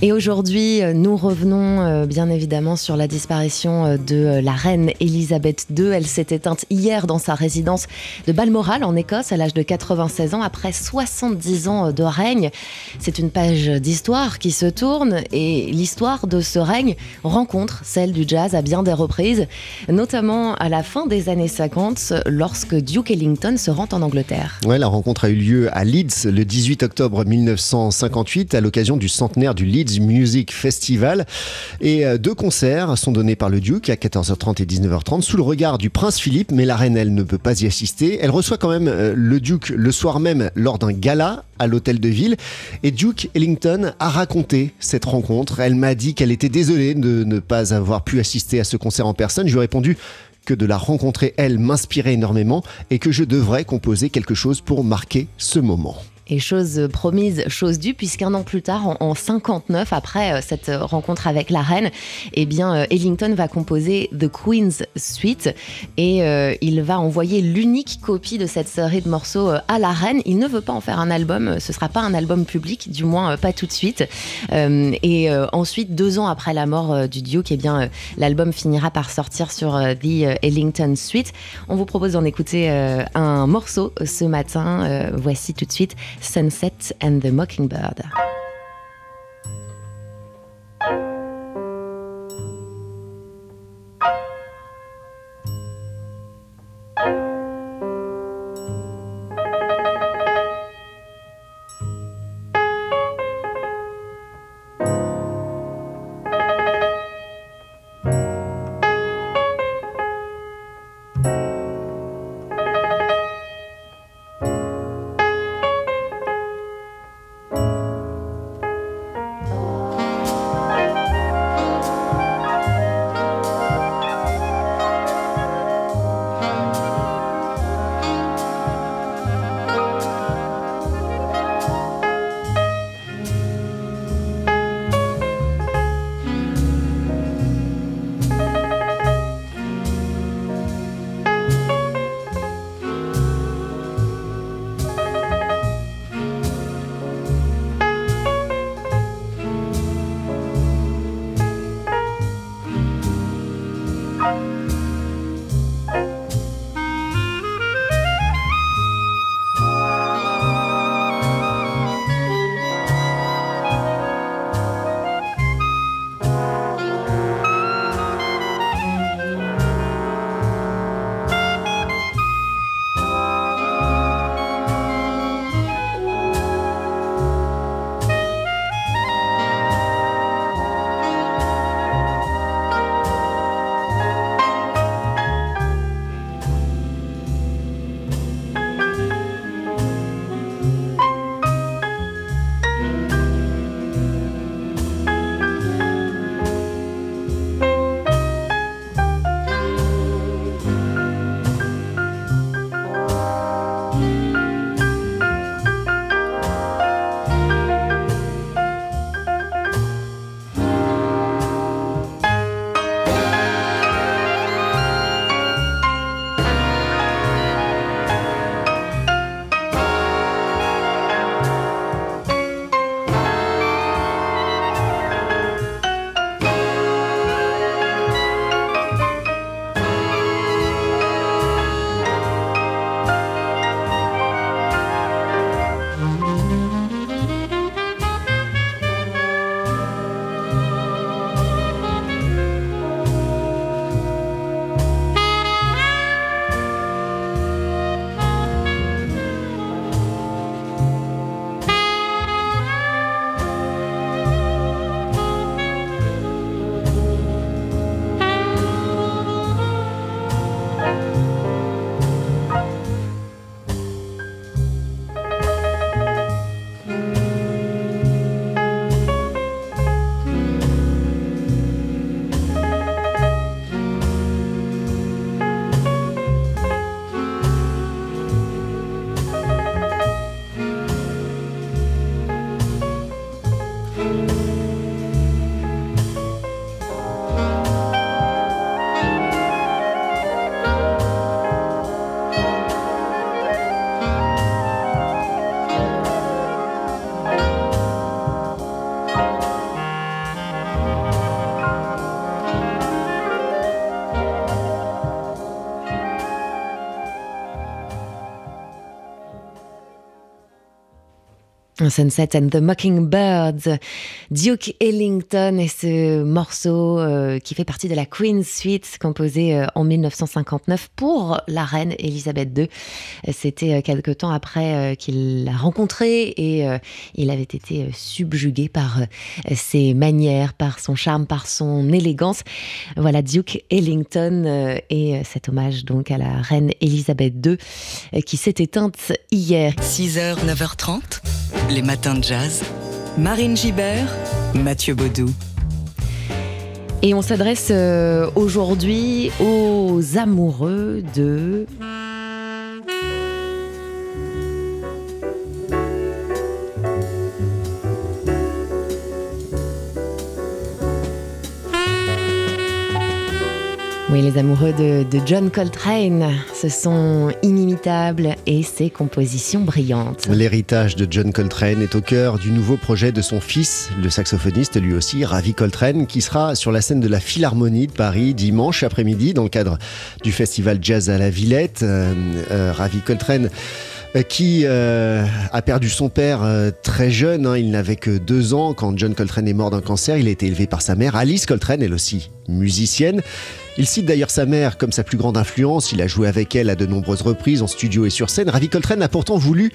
Et aujourd'hui, euh, nous revenons euh, bien évidemment sur la disparition euh, de la reine Elisabeth II. Elle s'est éteinte hier dans sa résidence de Balmoral en Écosse à l'âge de 96 ans après 70 ans de règne. C'est une page d'histoire qui se tourne et l'histoire de ce règne rencontre celle du jazz à bien des reprises, notamment à la fin des années 50 lorsque Duke Ellington se rend en Angleterre. Ouais, la rencontre a eu lieu à Leeds le 18 octobre 1958 à l'occasion du centenaire du Leeds Music Festival. Et euh, deux concerts sont donnés par le Duke à 14h30 et 19h30 sous le regard du prince Philippe, mais la reine, elle ne peut pas y assister. Elle reçoit quand même euh, le Duke le soir même lors d'un gala à l'hôtel de ville. Et Duke Ellington a raconté cette rencontre. Elle m'a dit qu'elle était désolée de ne pas avoir pu assister à ce concert en personne. Je lui ai répondu que de la rencontrer, elle, m'inspirait énormément et que je devrais composer quelque chose pour marquer ce moment. Et chose promise, chose due, puisqu'un an plus tard, en, 59, après euh, cette rencontre avec la reine, eh bien, euh, Ellington va composer The Queen's Suite et euh, il va envoyer l'unique copie de cette série de morceaux à la reine. Il ne veut pas en faire un album, ce sera pas un album public, du moins pas tout de suite. et ensuite, deux ans après la mort du Duke, eh bien, l'album finira par sortir sur The Ellington Suite. On vous propose d'en écouter un morceau ce matin. voici tout de suite Sunset and the Mockingbird. Sunset and the Mockingbirds, Duke Ellington et ce morceau euh, qui fait partie de la Queen's Suite composé euh, en 1959 pour la reine Elisabeth II. C'était euh, quelque temps après qu'il l'a rencontrée et il avait été subjugué par ses manières, par son charme, par son élégance. Voilà Duke Ellington et cet hommage donc à la reine Elisabeth II qui s'est éteinte hier. 6h, 9h30 les matins de jazz. Marine Gibert, Mathieu Baudou. Et on s'adresse euh, aujourd'hui aux amoureux de... les amoureux de, John Coltrane, ce sont inimitables et ses compositions brillantes. L'héritage de John Coltrane est au cœur du nouveau projet de son fils, le saxophoniste lui aussi, Ravi Coltrane, qui sera sur la scène de la Philharmonie de Paris dimanche après-midi dans le cadre du festival Jazz à la Villette. Euh, euh, Ravi Coltrane euh, qui a perdu son père très jeune. Hein. Il n'avait que deux ans quand John Coltrane est mort d'un cancer. Il a été élevé par sa mère, Alice Coltrane, elle aussi musicienne. Il cite d'ailleurs sa mère comme sa plus grande influence. Il a joué avec elle à de nombreuses reprises en studio et sur scène. Ravi Coltrane a pourtant voulu,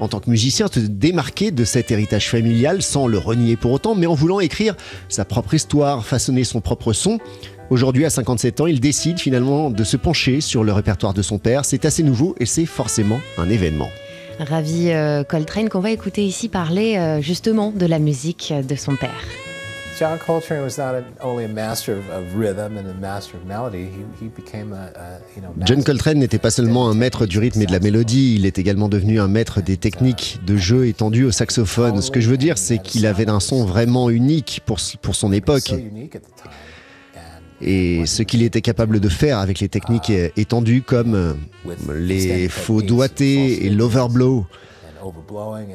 en tant que musicien, se démarquer de cet héritage familial sans le renier pour autant, mais en voulant écrire sa propre histoire, façonner son propre son. Aujourd'hui, à 57 ans, il décide finalement de se pencher sur le répertoire de son père. C'est assez nouveau et c'est forcément un événement. Ravi euh, Coltrane qu'on va écouter ici parler euh, justement de la musique de son père. John Coltrane was not only a master of rhythm and a master of melody. He, he became a, a you know, John Coltrane n'était pas seulement un maître du rythme et de la mélodie, il est également devenu un maître des techniques de jeu étendues au saxophone. Ce que je veux dire, c'est qu'il avait un son vraiment unique pour, pour son époque. Et ce qu'il était capable de faire avec les techniques étendues comme les faux doigtés et l'overblow.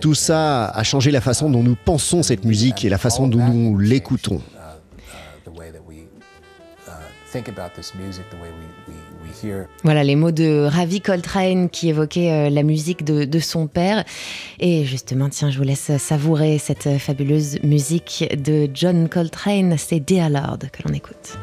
Tout ça a changé la façon dont nous pensons cette musique et la façon dont nous l'écoutons. Voilà les mots de Ravi Coltrane qui évoquait euh, la musique de, de, son père. Et justement, tiens, je vous laisse savourer cette fabuleuse musique de John Coltrane. C'est Dear Lord que l'on écoute.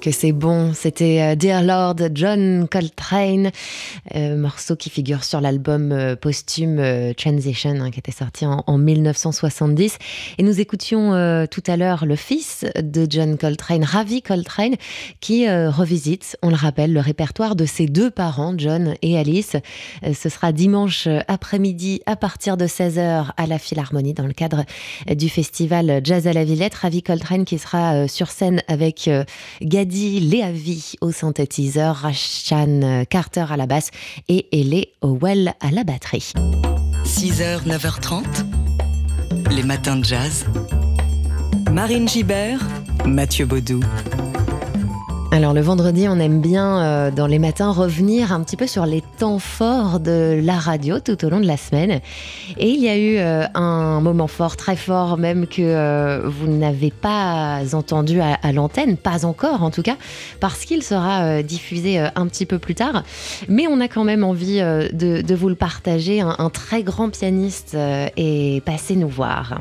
Que c'est bon. C'était euh, Dear Lord John Coltrane, euh, morceau qui figure sur l'album euh, posthume Transition, hein, qui était sorti en, 1970. Et nous écoutions tout à l'heure le fils de John Coltrane, Ravi Coltrane, qui revisite, on le rappelle, le répertoire de ses deux parents, John et Alice. ce sera dimanche après-midi à partir de 16h à la Philharmonie dans le cadre du festival Jazz à la Villette. Ravi Coltrane qui sera sur scène avec Gadi Leavi au synthétiseur, Rashan Carter à la basse et Ellie Howell à la batterie. 6h, 9h30, les matins de jazz. Marine Gibert, Mathieu Baudou. Alors le vendredi, on aime bien euh, dans les matins revenir un petit peu sur les temps forts de la radio tout au long de la semaine. Et il y a eu euh, un moment fort, très fort même que euh, vous n'avez pas entendu à, l'antenne, pas encore en tout cas, parce qu'il sera diffusé un petit peu plus tard. Mais on a quand même envie de, vous le partager. Un, un très grand pianiste est passé nous voir.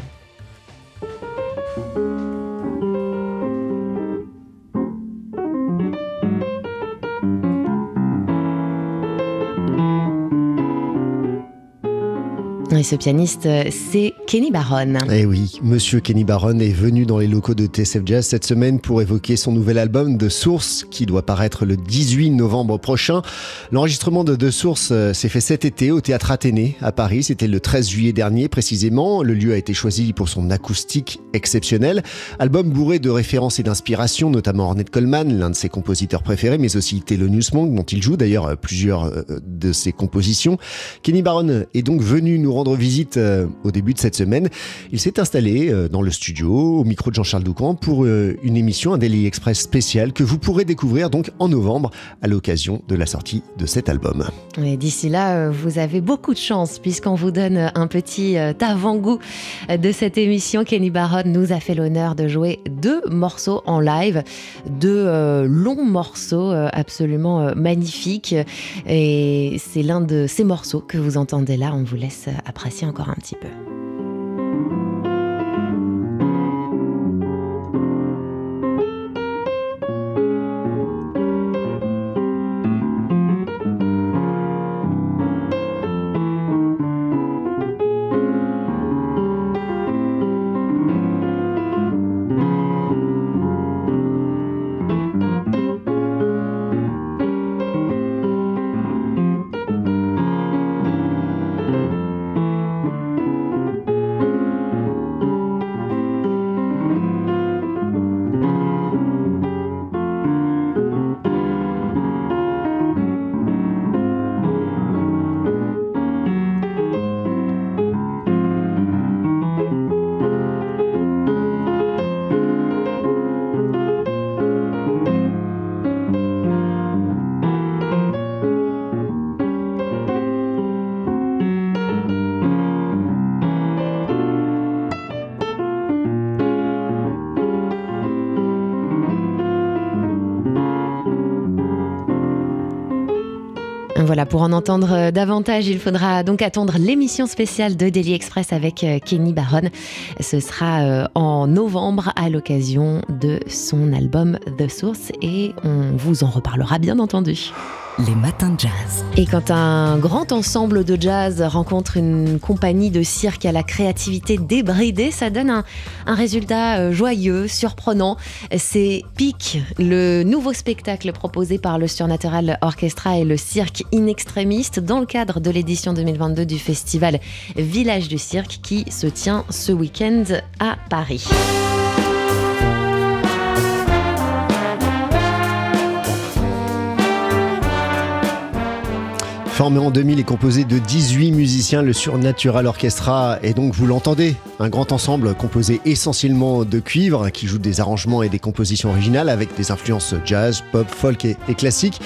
Et ce pianiste, c'est Kenny Barron. Eh oui, monsieur Kenny Barron est venu dans les locaux de TSF Jazz cette semaine pour évoquer son nouvel album The Source qui doit paraître le 18 novembre prochain. L'enregistrement de The Source euh, s'est fait cet été au théâtre Athénée à Paris. C'était le 13 juillet dernier précisément. Le lieu a été choisi pour son acoustique exceptionnelle. Album bourré de références et d'inspiration, notamment Ornette Coleman, l'un de ses compositeurs préférés, mais aussi Thelonious Monk dont il joue d'ailleurs euh, plusieurs euh, de ses compositions. Kenny Barron est donc venu nous rendre visite euh, au début de cette semaine. Il s'est installé euh, dans le studio, au micro de Jean-Charles Doucan, pour euh, une émission, un Daily Express spécial que vous pourrez découvrir donc en novembre à l'occasion de la sortie de cet album. D'ici là, vous avez beaucoup de chance puisqu'on vous donne un petit avant-goût de cette émission. Kenny Barron nous a fait l'honneur de jouer deux morceaux en live, deux longs morceaux absolument magnifiques. Et c'est l'un de ces morceaux que vous entendez là. On vous laisse apprécier encore un petit peu. Pour en entendre euh, davantage, il faudra donc attendre l'émission spéciale de Daily Express avec euh, Kenny Barron. Ce sera euh, en novembre à l'occasion de son album The Source et on vous en reparlera bien entendu les matins de jazz. Et quand un grand ensemble de jazz rencontre une compagnie de cirque à la créativité débridée, ça donne un, résultat euh, joyeux, surprenant. C'est Peak, le nouveau spectacle proposé par le Surnatural Orchestra et le cirque inextrémiste dans le cadre de l'édition 2022 du festival Village du Cirque qui se tient ce week-end à Paris. Formé en 2000 et composé de 18 musiciens, le Surnatural Orchestra est donc, vous l'entendez, un grand ensemble composé essentiellement de cuivre qui joue des arrangements et des compositions originales avec des influences jazz, pop, folk et, classique.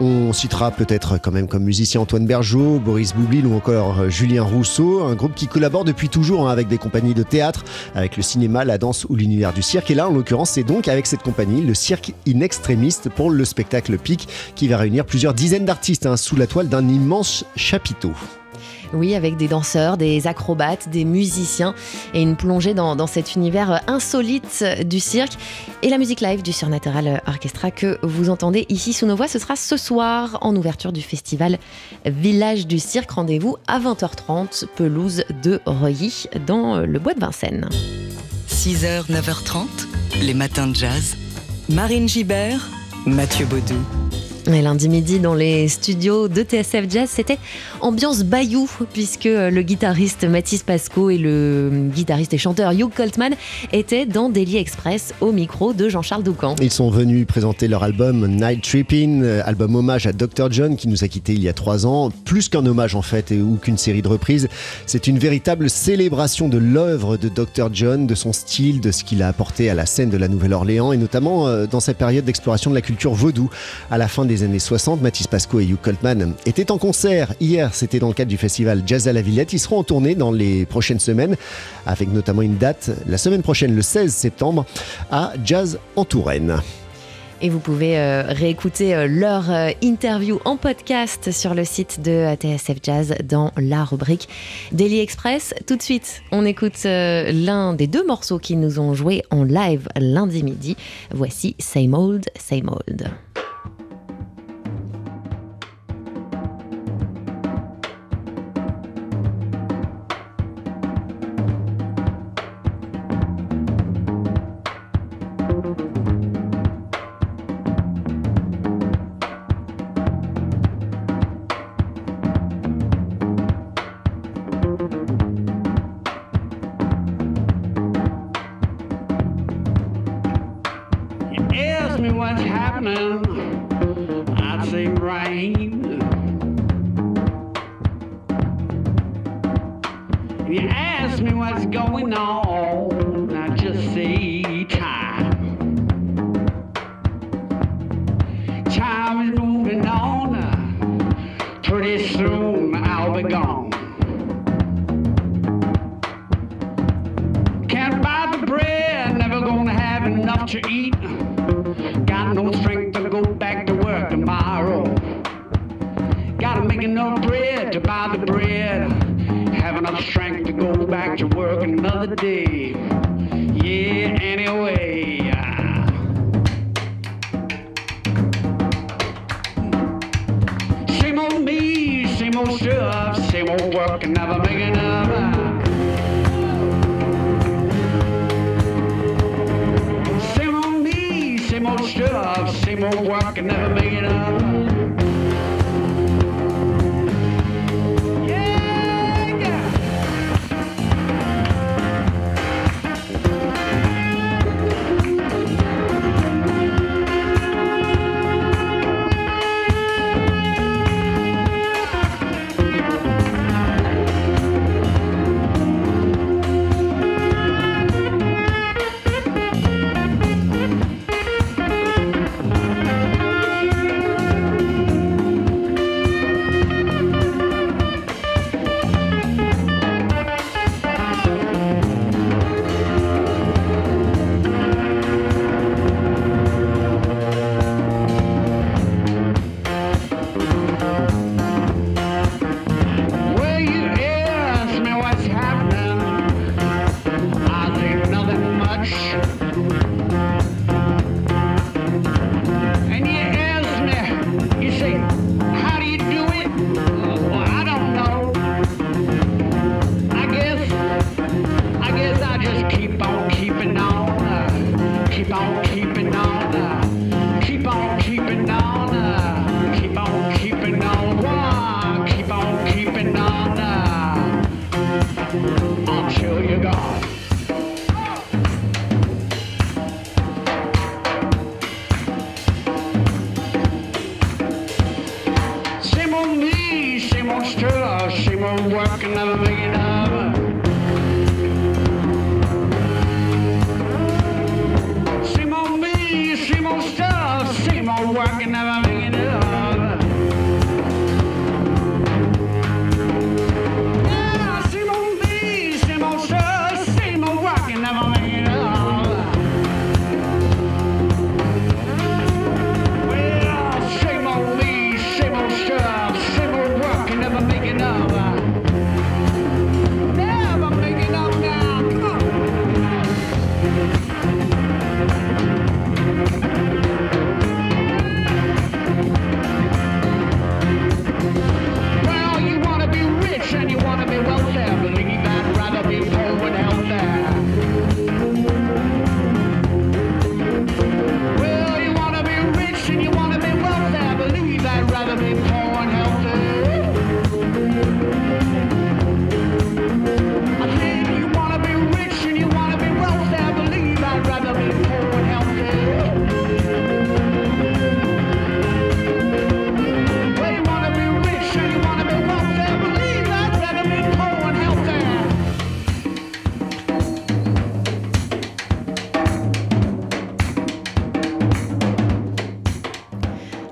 On citera peut-être quand même comme musicien Antoine Bergeau, Boris Boublil ou encore Julien Rousseau, un groupe qui collabore depuis toujours hein, avec des compagnies de théâtre, avec le cinéma, la danse ou l'univers du cirque. Et là, en l'occurrence, c'est donc avec cette compagnie, le Cirque In Extrémiste, pour le spectacle Pic, qui va réunir plusieurs dizaines d'artistes hein, sous la toile d'un immense chapiteau. Oui, avec des danseurs, des acrobates, des musiciens et une plongée dans, cet univers insolite du cirque. Et la musique live du Surnatural Orchestra que vous entendez ici sous nos voix, ce sera ce soir en ouverture du festival Village du Cirque. Rendez-vous à 20h30, pelouse de Reuilly, dans le bois de Vincennes. 6h, 9h30, les matins de jazz. Marine Gibert, Mathieu Baudou. Et lundi midi, dans les studios de TSF Jazz, c'était ambiance Bayou, puisque le guitariste Mathis Pasco et le guitariste et chanteur Hugh Coltman étaient dans Daily Express au micro de Jean-Charles Doucan. Ils sont venus présenter leur album Night Tripping, album hommage à Dr. John qui nous a quittés il y a trois ans. Plus qu'un hommage en fait, ou qu'une série de reprises, c'est une véritable célébration de l'œuvre de Dr. John, de son style, de ce qu'il a apporté à la scène de la Nouvelle-Orléans et notamment euh, dans sa période d'exploration de la culture vaudou à la fin des années 60, Mathis Pasco et Hugh Coltman étaient en concert. Hier, c'était dans le cadre du festival Jazz à la Villette. Ils seront en tournée dans les prochaines semaines, avec notamment une date la semaine prochaine, le 16 septembre, à Jazz en Touraine. Et vous pouvez euh, réécouter euh, leur euh, interview en podcast sur le site de TSF Jazz dans la rubrique Daily Express. Tout de suite, on écoute l'un des deux morceaux qu'ils nous ont joué en live lundi midi. Voici Same Old, Same Old. Happening, I'd say rain. You ask me what's going on, to work another day. Yeah, anyway. Same old me, same old stuff, same old work, and never make enough. Same old me, same old stuff, same old work, and never make enough.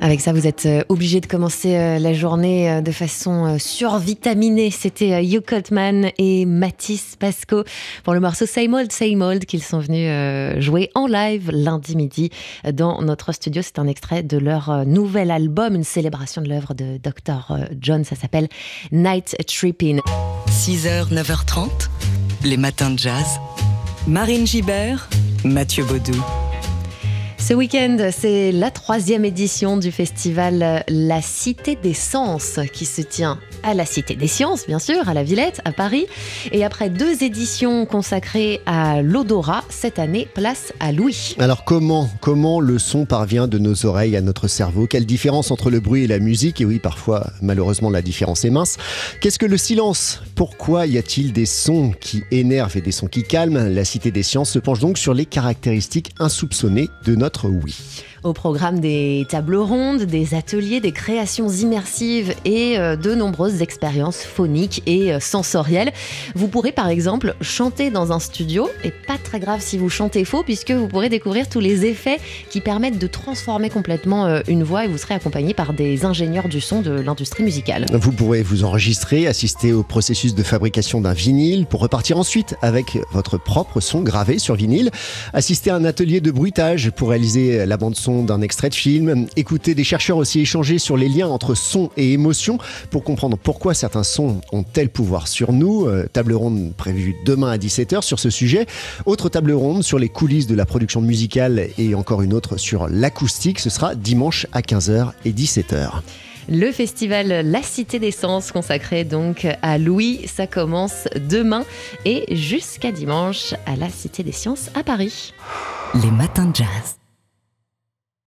Avec ça, vous êtes euh, obligé de commencer euh, la journée euh, de façon survitaminée. C'était Hugh Cutman et Mathis Pasco pour le morceau Same Old, Same Old qu'ils sont venus jouer en live lundi midi dans notre studio. C'est un extrait de leur nouvel album, une célébration de l'œuvre de Dr. John. Ça s'appelle Night Tripping. 6h, 9h30, les matins de jazz. Marine Gibert, Mathieu Baudou. Ce week-end, c'est la troisième édition du festival La Cité des Sens qui se tient à la Cité des Sciences, bien sûr, à la Villette, à Paris. Et après deux éditions consacrées à l'odorat, cette année, place à Louis. Alors comment, comment le son parvient de nos oreilles à notre cerveau? Quelle différence entre le bruit et la musique? Et oui, parfois, malheureusement, la différence est mince. Qu'est-ce que le silence? Pourquoi y a-t-il des sons qui énervent et des sons qui calment? La Cité des Sciences se penche donc sur les caractéristiques insoupçonnées de notre oui. Au programme des tables rondes, des ateliers, des créations immersives et euh, de nombreuses expériences phoniques et euh, sensorielles. Vous pourrez par exemple chanter dans un studio, et pas très grave si vous chantez faux, puisque vous pourrez découvrir tous les effets qui permettent de transformer complètement euh, une voix et vous serez accompagné par des ingénieurs du son de l'industrie musicale. Vous pourrez vous enregistrer, assister au processus de fabrication d'un vinyle pour repartir ensuite avec votre propre son gravé sur vinyle, assister à un atelier de bruitage pour réaliser la bande son d'un extrait de film, écouter des chercheurs aussi échanger sur les liens entre son et émotion pour comprendre pourquoi certains sons ont tel pouvoir sur nous. Euh, table ronde prévue demain à 17h sur ce sujet. Autre table ronde sur les coulisses de la production musicale et encore une autre sur l'acoustique. Ce sera dimanche à 15h et 17h. Le festival La Cité des Sens, consacré donc à Louis, ça commence demain et jusqu'à dimanche à la Cité des Sciences à Paris. Les matins de jazz.